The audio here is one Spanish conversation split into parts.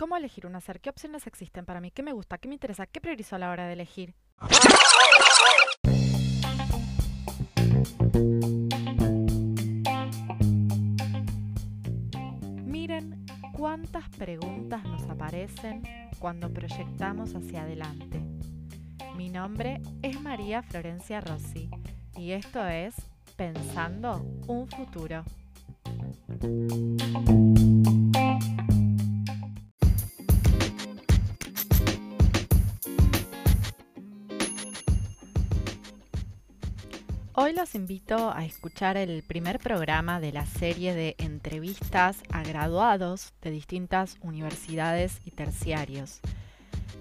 ¿Cómo elegir un hacer? ¿Qué opciones existen para mí? ¿Qué me gusta? ¿Qué me interesa? ¿Qué priorizo a la hora de elegir? Miren cuántas preguntas nos aparecen cuando proyectamos hacia adelante. Mi nombre es María Florencia Rossi y esto es Pensando un futuro. Hoy los invito a escuchar el primer programa de la serie de entrevistas a graduados de distintas universidades y terciarios.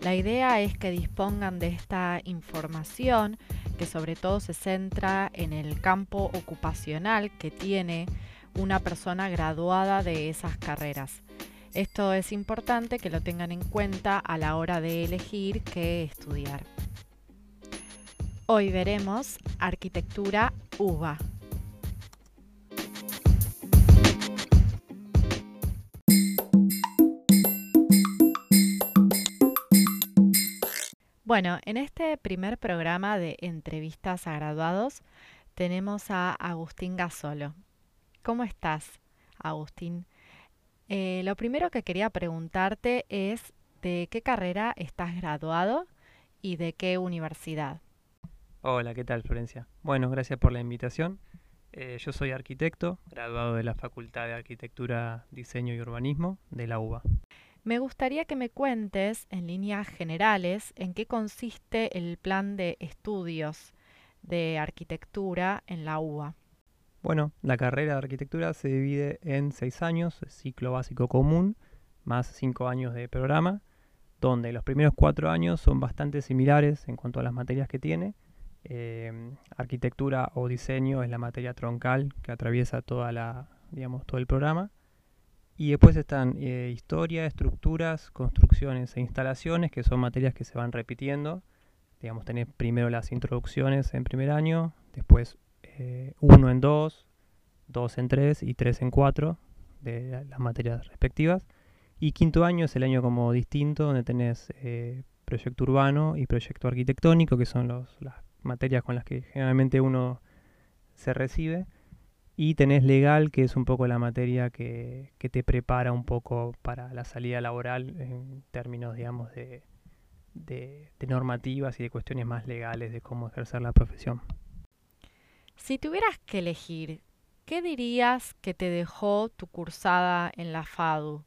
La idea es que dispongan de esta información que sobre todo se centra en el campo ocupacional que tiene una persona graduada de esas carreras. Esto es importante que lo tengan en cuenta a la hora de elegir qué estudiar. Hoy veremos arquitectura UBA. Bueno, en este primer programa de entrevistas a graduados tenemos a Agustín Gasolo. ¿Cómo estás, Agustín? Eh, lo primero que quería preguntarte es de qué carrera estás graduado y de qué universidad. Hola, ¿qué tal Florencia? Bueno, gracias por la invitación. Eh, yo soy arquitecto, graduado de la Facultad de Arquitectura, Diseño y Urbanismo de la UBA. Me gustaría que me cuentes en líneas generales en qué consiste el plan de estudios de arquitectura en la UBA. Bueno, la carrera de arquitectura se divide en seis años, ciclo básico común, más cinco años de programa, donde los primeros cuatro años son bastante similares en cuanto a las materias que tiene, eh, arquitectura o diseño es la materia troncal que atraviesa toda la, digamos, todo el programa. Y después están eh, historia, estructuras, construcciones e instalaciones, que son materias que se van repitiendo. Digamos, tenés primero las introducciones en primer año, después eh, uno en dos, dos en tres y tres en cuatro de las materias respectivas. Y quinto año es el año como distinto, donde tenés proyecto urbano y proyecto arquitectónico, que son los, las materias con las que generalmente uno se recibe. Y tenés legal, que es un poco la materia que, te prepara un poco para la salida laboral en términos, digamos, de, de, normativas y de cuestiones más legales de cómo ejercer la profesión. Si tuvieras que elegir, ¿qué dirías que te dejó tu cursada en la FADU?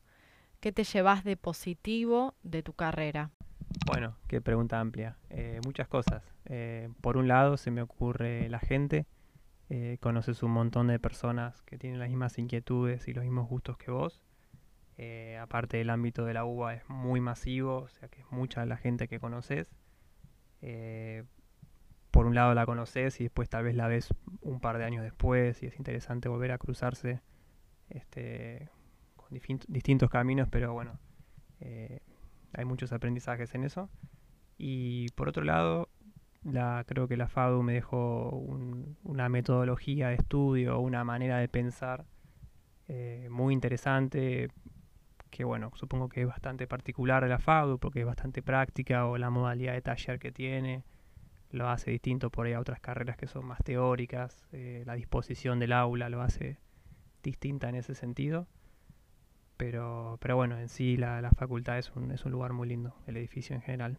¿Qué te llevas de positivo de tu carrera? Bueno, qué pregunta amplia. Eh, muchas cosas. Eh, por un lado se me ocurre la gente. Eh, conoces un montón de personas que tienen las mismas inquietudes y los mismos gustos que vos. aparte del ámbito de la UBA es muy masivo, o sea que es mucha la gente que conoces. por un lado la conoces y después tal vez la ves un par de años después y es interesante volver a cruzarse este, con distintos caminos, pero bueno, hay muchos aprendizajes en eso. Y por otro lado, la, creo que la FADU me dejó una metodología de estudio, una manera de pensar eh, muy interesante, que bueno, supongo que es bastante particular de la FADU porque es bastante práctica o la modalidad de taller que tiene lo hace distinto por ahí a otras carreras que son más teóricas, eh, la disposición del aula lo hace distinta en ese sentido. Pero, pero bueno, en sí la, la facultad es un, es un lugar muy lindo, el edificio en general.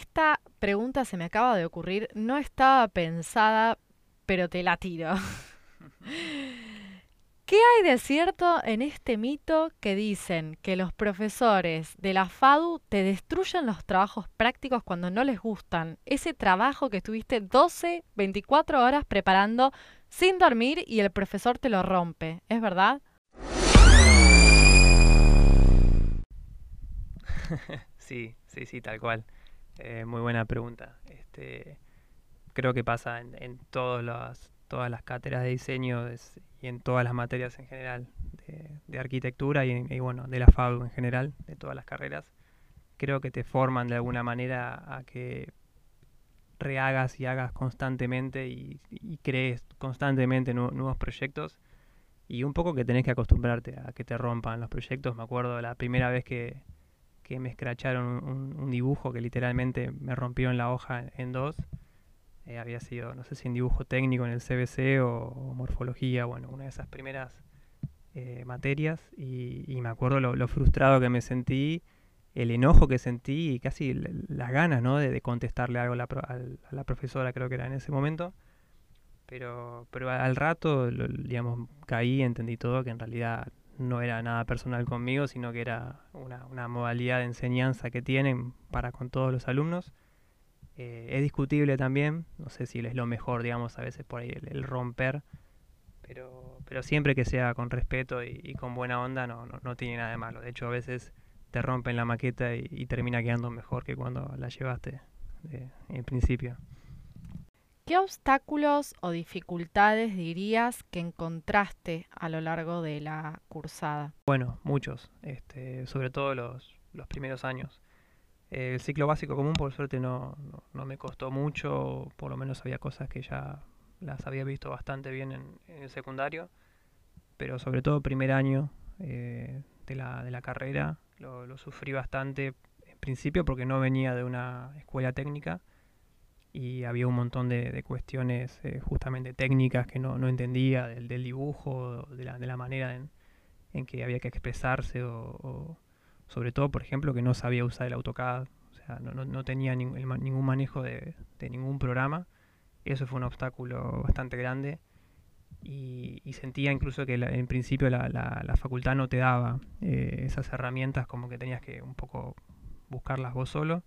Esta pregunta se me acaba de ocurrir, no estaba pensada, pero te la tiro. ¿Qué hay de cierto en este mito que dicen que los profesores de la FADU te destruyen los trabajos prácticos cuando no les gustan? Ese trabajo que estuviste 12, 24 horas preparando sin dormir y el profesor te lo rompe, ¿es verdad? sí, sí, sí, tal cual. Eh, muy buena pregunta. Este, creo que pasa en, todas las cátedras de diseño y en todas las materias en general de, arquitectura y, bueno, de la FAB en general, de todas las carreras. Creo que te forman de alguna manera a que rehagas y hagas constantemente y, crees constantemente nuevos proyectos y un poco que tenés que acostumbrarte a que te rompan los proyectos. Me acuerdo la primera vez que, que me escracharon un, dibujo que literalmente me rompieron la hoja en dos. Eh, había sido, no sé si en dibujo técnico en el CBC o, morfología, bueno, una de esas primeras eh, materias. Y, me acuerdo lo, frustrado que me sentí, el enojo que sentí y casi las ganas ¿no? de, contestarle algo a la, a la, profesora, creo que era en ese momento. Pero, pero al rato, digamos, caí, entendí todo, que en realidad no era nada personal conmigo, sino que era una, modalidad de enseñanza que tienen para con todos los alumnos. Eh, es discutible también, no sé si es lo mejor, digamos, a veces por ahí el, romper, pero, pero siempre que sea con respeto y, con buena onda no, no, tiene nada de malo. De hecho, a veces te rompen la maqueta y, termina quedando mejor que cuando la llevaste en principio. ¿Qué obstáculos o dificultades dirías que encontraste a lo largo de la cursada? Bueno, muchos, este, sobre todo los, primeros años. El ciclo básico común, por suerte, no, me costó mucho, por lo menos había cosas que ya las había visto bastante bien en, el secundario, pero sobre todo primer año eh, de, la, de la carrera lo, lo sufrí bastante, en principio porque no venía de una escuela técnica, y había un montón de, cuestiones eh, justamente técnicas que no, entendía del, dibujo, de la, de la manera en, que había que expresarse o, sobre todo, por ejemplo, que no sabía usar el AutoCAD, o sea, no, tenía ningún manejo de, ningún programa. Eso fue un obstáculo bastante grande y, sentía incluso que en principio la, la, facultad no te daba eh, esas herramientas como que tenías que un poco buscarlas vos solo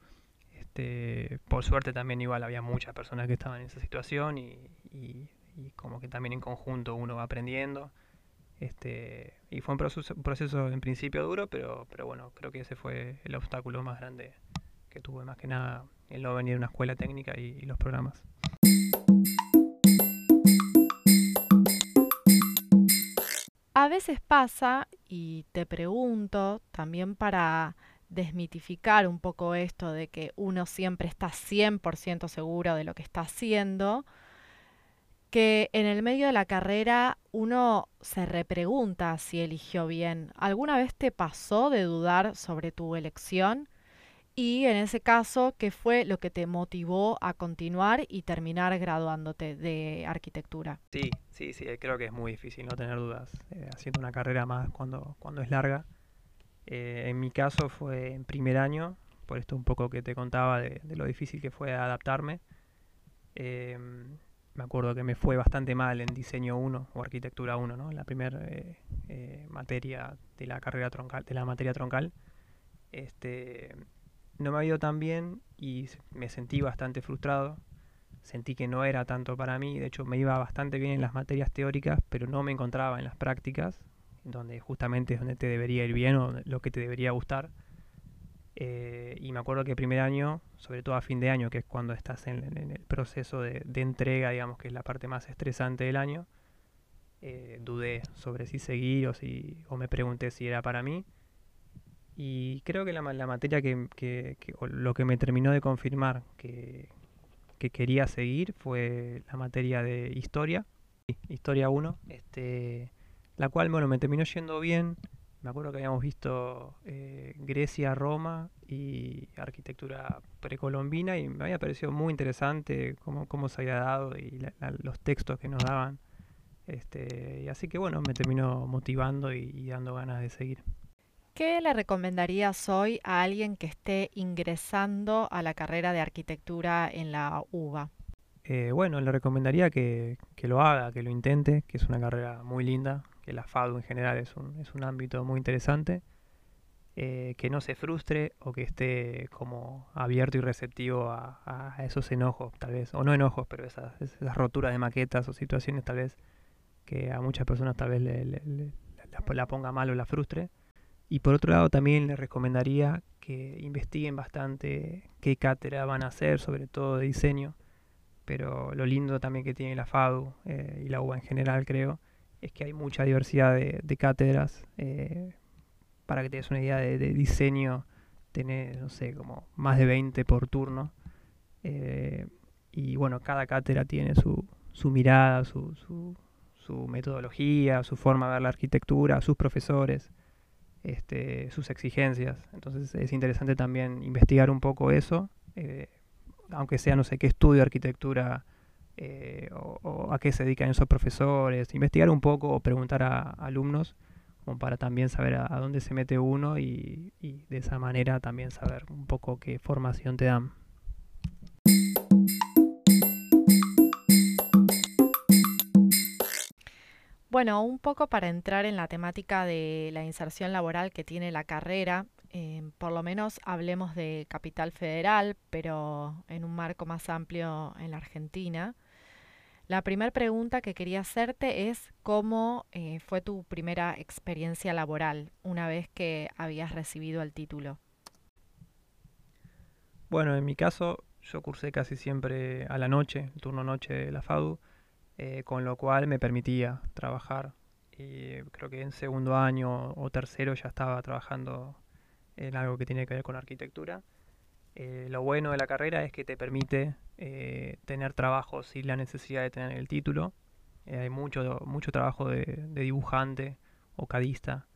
este, por suerte también igual había muchas personas que estaban en esa situación y, como que también en conjunto uno va aprendiendo. Este, y fue un proceso, en principio duro, pero, pero bueno, creo que ese fue el obstáculo más grande que tuve, más que nada el no venir a una escuela técnica y los programas. A veces pasa, y te pregunto, también para desmitificar un poco esto de que uno siempre está 100% seguro de lo que está haciendo, que en el medio de la carrera uno se repregunta si eligió bien. ¿Alguna vez te pasó de dudar sobre tu elección? Y en ese caso, ¿qué fue lo que te motivó a continuar y terminar graduándote de arquitectura? Sí, sí, sí, creo que es muy difícil no tener dudas eh, haciendo una carrera más cuando, cuando es larga. Eh, en mi caso fue en primer año, por esto un poco que te contaba de, lo difícil que fue adaptarme. Eh, me acuerdo que me fue bastante mal en diseño 1 o arquitectura 1, ¿no? la primera eh, materia de la carrera troncal, de la materia troncal. Este, no me ha ido tan bien y me sentí bastante frustrado. Sentí que no era tanto para mí, de hecho me iba bastante bien en las materias teóricas, pero no me encontraba en las prácticas donde justamente es donde te debería ir bien o lo que te debería gustar. Eh, y me acuerdo que primer año, sobre todo a fin de año, que es cuando estás en, el proceso de, entrega, digamos que es la parte más estresante del año, eh, dudé sobre si seguir o, si, o me pregunté si era para mí. Y creo que la, la materia que, que, lo que me terminó de confirmar que, que quería seguir fue la materia de historia, historia 1. Este, la cual, bueno, me terminó yendo bien. Me acuerdo que habíamos visto eh, Grecia, Roma y arquitectura precolombina y me había parecido muy interesante cómo, cómo se había dado y los textos que nos daban. Este, y así que bueno, me terminó motivando y, dando ganas de seguir. ¿Qué le recomendarías hoy a alguien que esté ingresando a la carrera de arquitectura en la UBA? Eh, bueno, le recomendaría que, que, lo haga, que lo intente, que es una carrera muy linda, que la FADU en general es un, es un ámbito muy interesante, eh, que no se frustre o que esté como abierto y receptivo a, esos enojos, tal vez, o no enojos, pero esas, esas, roturas de maquetas o situaciones tal vez que a muchas personas tal vez la, ponga mal o la frustre. Y por otro lado también les recomendaría que investiguen bastante qué cátedra van a hacer, sobre todo de diseño, pero lo lindo también que tiene la FADU eh, y la UBA en general creo, es que hay mucha diversidad de, cátedras. Eh, para que te des una idea de, diseño, tenés, no sé, como más de 20 por turno. Eh, y bueno, cada cátedra tiene su, su mirada, su, su, metodología, su forma de ver la arquitectura, sus profesores. este, sus exigencias. Entonces es interesante también investigar un poco eso, aunque sea no sé qué estudio arquitectura eh, o, a qué se dedican esos profesores, investigar un poco o preguntar a, alumnos como para también saber a, dónde se mete uno y de esa manera también saber un poco qué formación te dan. Bueno, un poco para entrar en la temática de la inserción laboral que tiene la carrera, eh, por lo menos hablemos de Capital Federal, pero en un marco más amplio en la Argentina. La primera pregunta que quería hacerte es cómo eh, fue tu primera experiencia laboral una vez que habías recibido el título. Bueno, en mi caso yo cursé casi siempre a la noche, el turno noche de la FADU, eh, con lo cual me permitía trabajar. Y creo que en segundo año o tercero ya estaba trabajando en algo que tiene que ver con arquitectura. Eh, lo bueno de la carrera es que te permite eh, tener trabajo sin la necesidad de tener el título. hay mucho, mucho trabajo de, dibujante o cadista.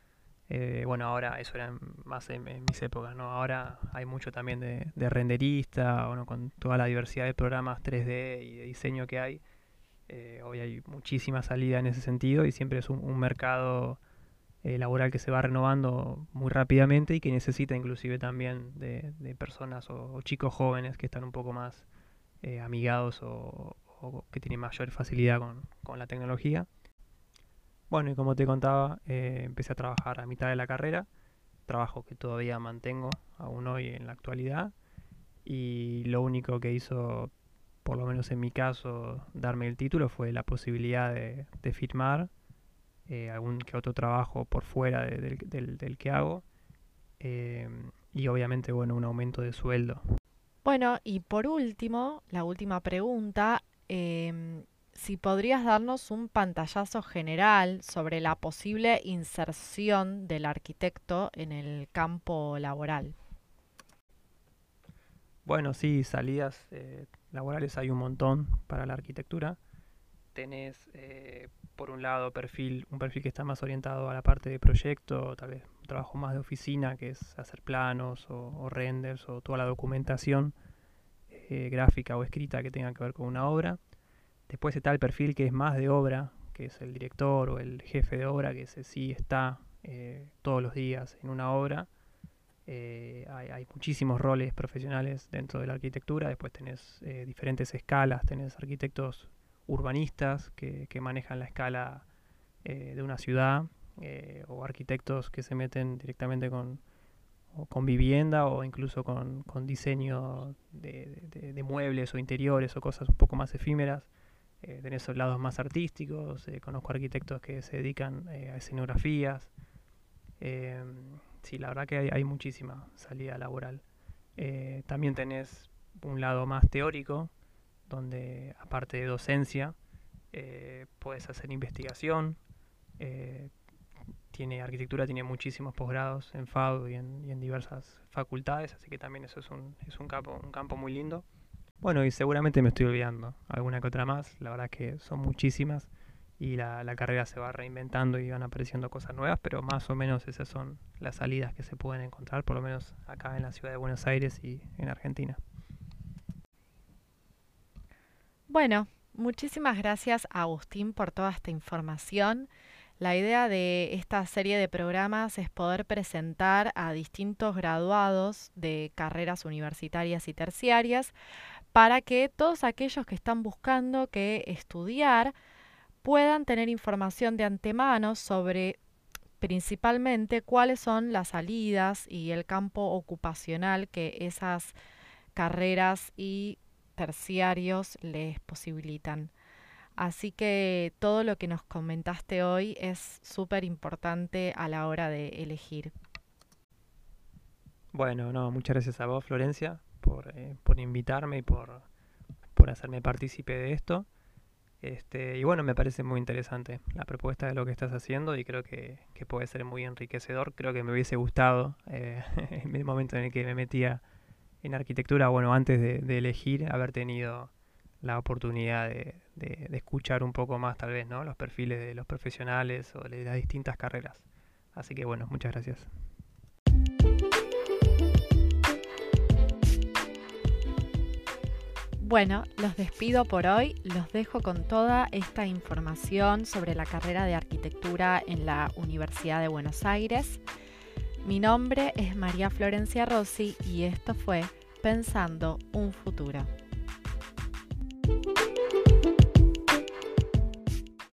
bueno, ahora eso era más en, mis épocas, ¿no? Ahora hay mucho también de, de renderista, bueno, con toda la diversidad de programas 3D y de diseño que hay eh, hoy hay muchísima salida en ese sentido y siempre es un, mercado eh, laboral que se va renovando muy rápidamente y que necesita inclusive también de, personas o, chicos jóvenes que están un poco más eh, amigados o, que tienen mayor facilidad con, la tecnología. Bueno, y como te contaba, empecé a trabajar a mitad de la carrera, trabajo que todavía mantengo aún hoy en la actualidad, y lo único que hizo por lo menos en mi caso, darme el título fue la posibilidad de, firmar eh, algún que otro trabajo por fuera del, que hago em, y obviamente, bueno, un aumento de sueldo. Bueno, y por último, la última pregunta, em, si podrías darnos un pantallazo general sobre la posible inserción del arquitecto en el campo laboral. Bueno, sí, salidas eh, laborales hay un montón para la arquitectura. Tenés, eh, por un lado, perfil, un perfil que está más orientado a la parte de proyecto, tal vez un trabajo más de oficina, que es hacer planos o, renders o toda la documentación eh, gráfica o escrita que tenga que ver con una obra. Después está el perfil que es más de obra, que es el director o el jefe de obra, que ese sí está todos los días en una obra eh, hay, muchísimos roles profesionales dentro de la arquitectura, después tenés eh, diferentes escalas, tenés arquitectos urbanistas que, manejan la escala eh, de una ciudad, o arquitectos que se meten directamente con, con vivienda o incluso con, diseño de, muebles o interiores o cosas un poco más efímeras. tenés esos lados más artísticos, conozco arquitectos que se dedican a escenografías sí, la verdad que hay, muchísima salida laboral. Eh, también tenés un lado más teórico, donde aparte de docencia, eh, puedes hacer investigación. Eh, tiene arquitectura, tiene muchísimos posgrados en FAU y en, diversas facultades, así que también eso es un, es un campo, un campo muy lindo. Bueno, y seguramente me estoy olvidando alguna que otra más, la verdad que son muchísimas y la, carrera se va reinventando y van apareciendo cosas nuevas, pero más o menos esas son las salidas que se pueden encontrar, por lo menos acá en la ciudad de Buenos Aires y en Argentina. Bueno, muchísimas gracias Agustín por toda esta información. La idea de esta serie de programas es poder presentar a distintos graduados de carreras universitarias y terciarias para que todos aquellos que están buscando que estudiar puedan tener información de antemano sobre principalmente cuáles son las salidas y el campo ocupacional que esas carreras y terciarios les posibilitan. Así que todo lo que nos comentaste hoy es súper importante a la hora de elegir. Bueno, no, muchas gracias a vos, Florencia, por, eh, por invitarme y por, por hacerme partícipe de esto. Este, y bueno, me parece muy interesante la propuesta de lo que estás haciendo y creo que, puede ser muy enriquecedor. Creo que me hubiese gustado eh, en el momento en el que me metía en arquitectura, bueno, antes de, elegir, haber tenido la oportunidad de, escuchar un poco más tal vez, ¿no? Los perfiles de los profesionales o de las distintas carreras. Así que bueno, muchas gracias. Bueno, los despido por hoy, los dejo con toda esta información sobre la carrera de arquitectura en la Universidad de Buenos Aires. Mi nombre es María Florencia Rossi y esto fue Pensando un futuro.